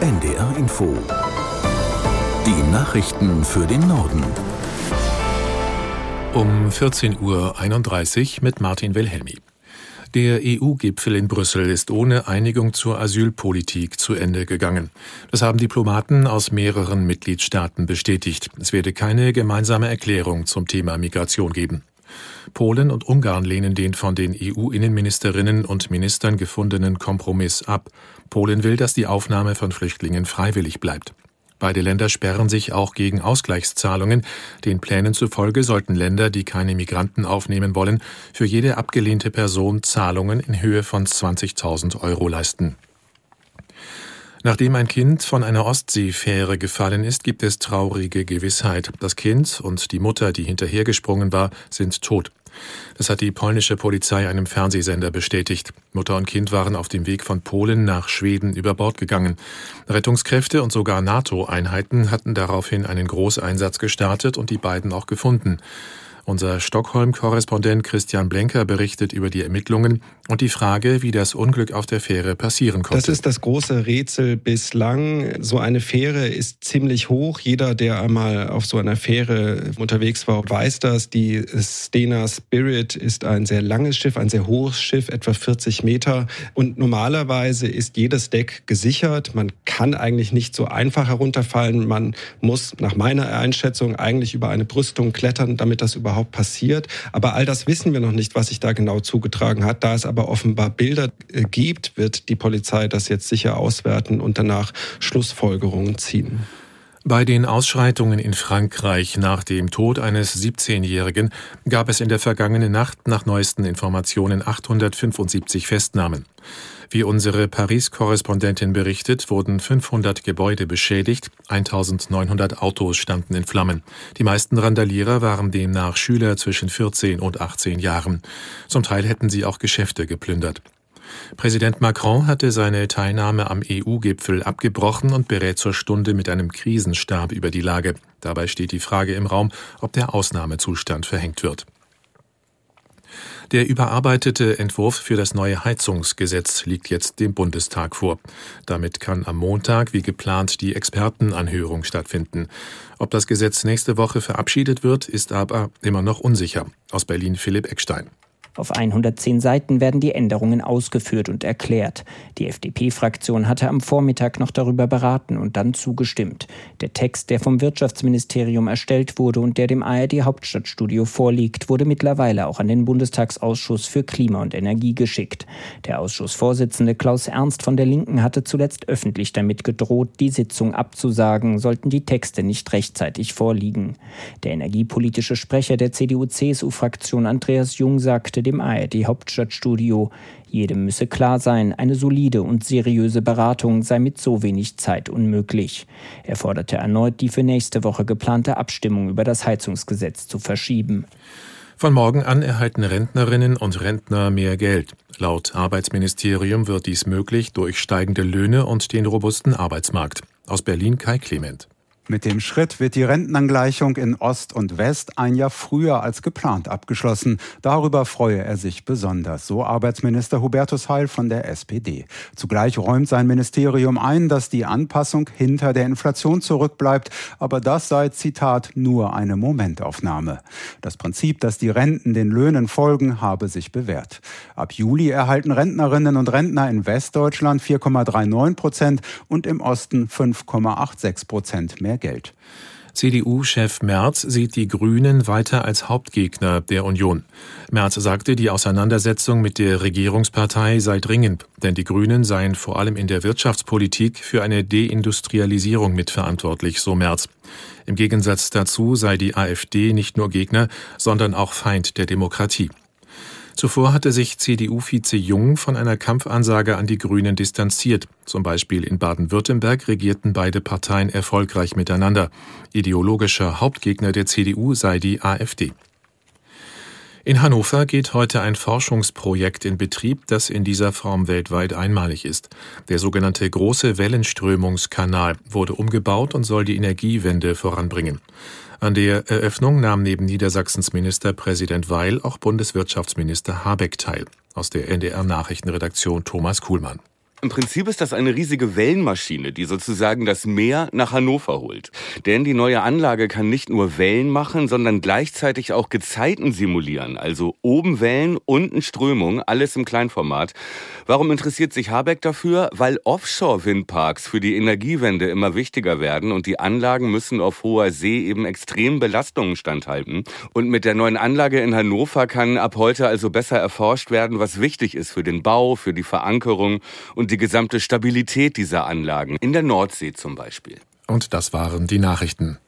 NDR Info. Die Nachrichten für den Norden. Um 14.31 Uhr mit Martin Wilhelmi. Der EU-Gipfel in Brüssel ist ohne Einigung zur Asylpolitik zu Ende gegangen. Das haben Diplomaten aus mehreren Mitgliedstaaten bestätigt. Es werde keine gemeinsame Erklärung zum Thema Migration geben. Polen und Ungarn lehnen den von den EU-Innenministerinnen und Ministern gefundenen Kompromiss ab. Polen will, dass die Aufnahme von Flüchtlingen freiwillig bleibt. Beide Länder sperren sich auch gegen Ausgleichszahlungen. Den Plänen zufolge sollten Länder, die keine Migranten aufnehmen wollen, für jede abgelehnte Person Zahlungen in Höhe von 20.000 Euro leisten. Nachdem ein Kind von einer Ostseefähre gefallen ist, gibt es traurige Gewissheit. Das Kind und die Mutter, die hinterhergesprungen war, sind tot. Das hat die polnische Polizei einem Fernsehsender bestätigt. Mutter und Kind waren auf dem Weg von Polen nach Schweden über Bord gegangen. Rettungskräfte und sogar NATO-Einheiten hatten daraufhin einen Großeinsatz gestartet und die beiden auch gefunden. Unser Stockholm-Korrespondent Christian Blenker berichtet über die Ermittlungen und die Frage, wie das Unglück auf der Fähre passieren konnte. Das ist das große Rätsel bislang. So eine Fähre ist ziemlich hoch. Jeder, der einmal auf so einer Fähre unterwegs war, weiß das. Die Stena Spirit ist ein sehr langes Schiff, ein sehr hohes Schiff, etwa 40 Meter. Und normalerweise ist jedes Deck gesichert. Man kann eigentlich nicht so einfach herunterfallen. Man muss nach meiner Einschätzung eigentlich über eine Brüstung klettern, damit das überhaupt überhaupt passiert. Aber all das wissen wir noch nicht, was sich da genau zugetragen hat. Da es aber offenbar Bilder äh, gibt, wird die Polizei das jetzt sicher auswerten und danach Schlussfolgerungen ziehen. Bei den Ausschreitungen in Frankreich nach dem Tod eines 17-Jährigen gab es in der vergangenen Nacht nach neuesten Informationen 875 Festnahmen. Wie unsere Paris-Korrespondentin berichtet, wurden 500 Gebäude beschädigt, 1900 Autos standen in Flammen. Die meisten Randalierer waren demnach Schüler zwischen 14 und 18 Jahren. Zum Teil hätten sie auch Geschäfte geplündert. Präsident Macron hatte seine Teilnahme am EU-Gipfel abgebrochen und berät zur Stunde mit einem Krisenstab über die Lage. Dabei steht die Frage im Raum, ob der Ausnahmezustand verhängt wird. Der überarbeitete Entwurf für das neue Heizungsgesetz liegt jetzt dem Bundestag vor. Damit kann am Montag wie geplant die Expertenanhörung stattfinden. Ob das Gesetz nächste Woche verabschiedet wird, ist aber immer noch unsicher. Aus Berlin Philipp Eckstein. Auf 110 Seiten werden die Änderungen ausgeführt und erklärt. Die FDP-Fraktion hatte am Vormittag noch darüber beraten und dann zugestimmt. Der Text, der vom Wirtschaftsministerium erstellt wurde und der dem ARD Hauptstadtstudio vorliegt, wurde mittlerweile auch an den Bundestagsausschuss für Klima und Energie geschickt. Der Ausschussvorsitzende Klaus Ernst von der Linken hatte zuletzt öffentlich damit gedroht, die Sitzung abzusagen, sollten die Texte nicht rechtzeitig vorliegen. Der energiepolitische Sprecher der CDU-CSU-Fraktion Andreas Jung sagte, dem ARD Hauptstadtstudio. Jedem müsse klar sein, eine solide und seriöse Beratung sei mit so wenig Zeit unmöglich. Er forderte erneut, die für nächste Woche geplante Abstimmung über das Heizungsgesetz zu verschieben. Von morgen an erhalten Rentnerinnen und Rentner mehr Geld. Laut Arbeitsministerium wird dies möglich durch steigende Löhne und den robusten Arbeitsmarkt. Aus Berlin Kai Clement. Mit dem Schritt wird die Rentenangleichung in Ost und West ein Jahr früher als geplant abgeschlossen. Darüber freue er sich besonders, so Arbeitsminister Hubertus Heil von der SPD. Zugleich räumt sein Ministerium ein, dass die Anpassung hinter der Inflation zurückbleibt, aber das sei, Zitat, nur eine Momentaufnahme. Das Prinzip, dass die Renten den Löhnen folgen, habe sich bewährt. Ab Juli erhalten Rentnerinnen und Rentner in Westdeutschland 4,39 Prozent und im Osten 5,86 Prozent mehr mehr Geld. CDU-Chef Merz sieht die Grünen weiter als Hauptgegner der Union. Merz sagte, die Auseinandersetzung mit der Regierungspartei sei dringend, denn die Grünen seien vor allem in der Wirtschaftspolitik für eine Deindustrialisierung mitverantwortlich, so Merz. Im Gegensatz dazu sei die AfD nicht nur Gegner, sondern auch Feind der Demokratie. Zuvor hatte sich CDU-Vize Jung von einer Kampfansage an die Grünen distanziert. Zum Beispiel in Baden-Württemberg regierten beide Parteien erfolgreich miteinander. Ideologischer Hauptgegner der CDU sei die AfD. In Hannover geht heute ein Forschungsprojekt in Betrieb, das in dieser Form weltweit einmalig ist. Der sogenannte große Wellenströmungskanal wurde umgebaut und soll die Energiewende voranbringen. An der Eröffnung nahm neben Niedersachsens Ministerpräsident Weil auch Bundeswirtschaftsminister Habeck teil. Aus der NDR Nachrichtenredaktion Thomas Kuhlmann. Im Prinzip ist das eine riesige Wellenmaschine, die sozusagen das Meer nach Hannover holt. Denn die neue Anlage kann nicht nur Wellen machen, sondern gleichzeitig auch Gezeiten simulieren. Also oben Wellen, unten Strömung, alles im Kleinformat. Warum interessiert sich Habeck dafür? Weil Offshore-Windparks für die Energiewende immer wichtiger werden und die Anlagen müssen auf hoher See eben extremen Belastungen standhalten. Und mit der neuen Anlage in Hannover kann ab heute also besser erforscht werden, was wichtig ist für den Bau, für die Verankerung und die gesamte Stabilität dieser Anlagen, in der Nordsee zum Beispiel. Und das waren die Nachrichten.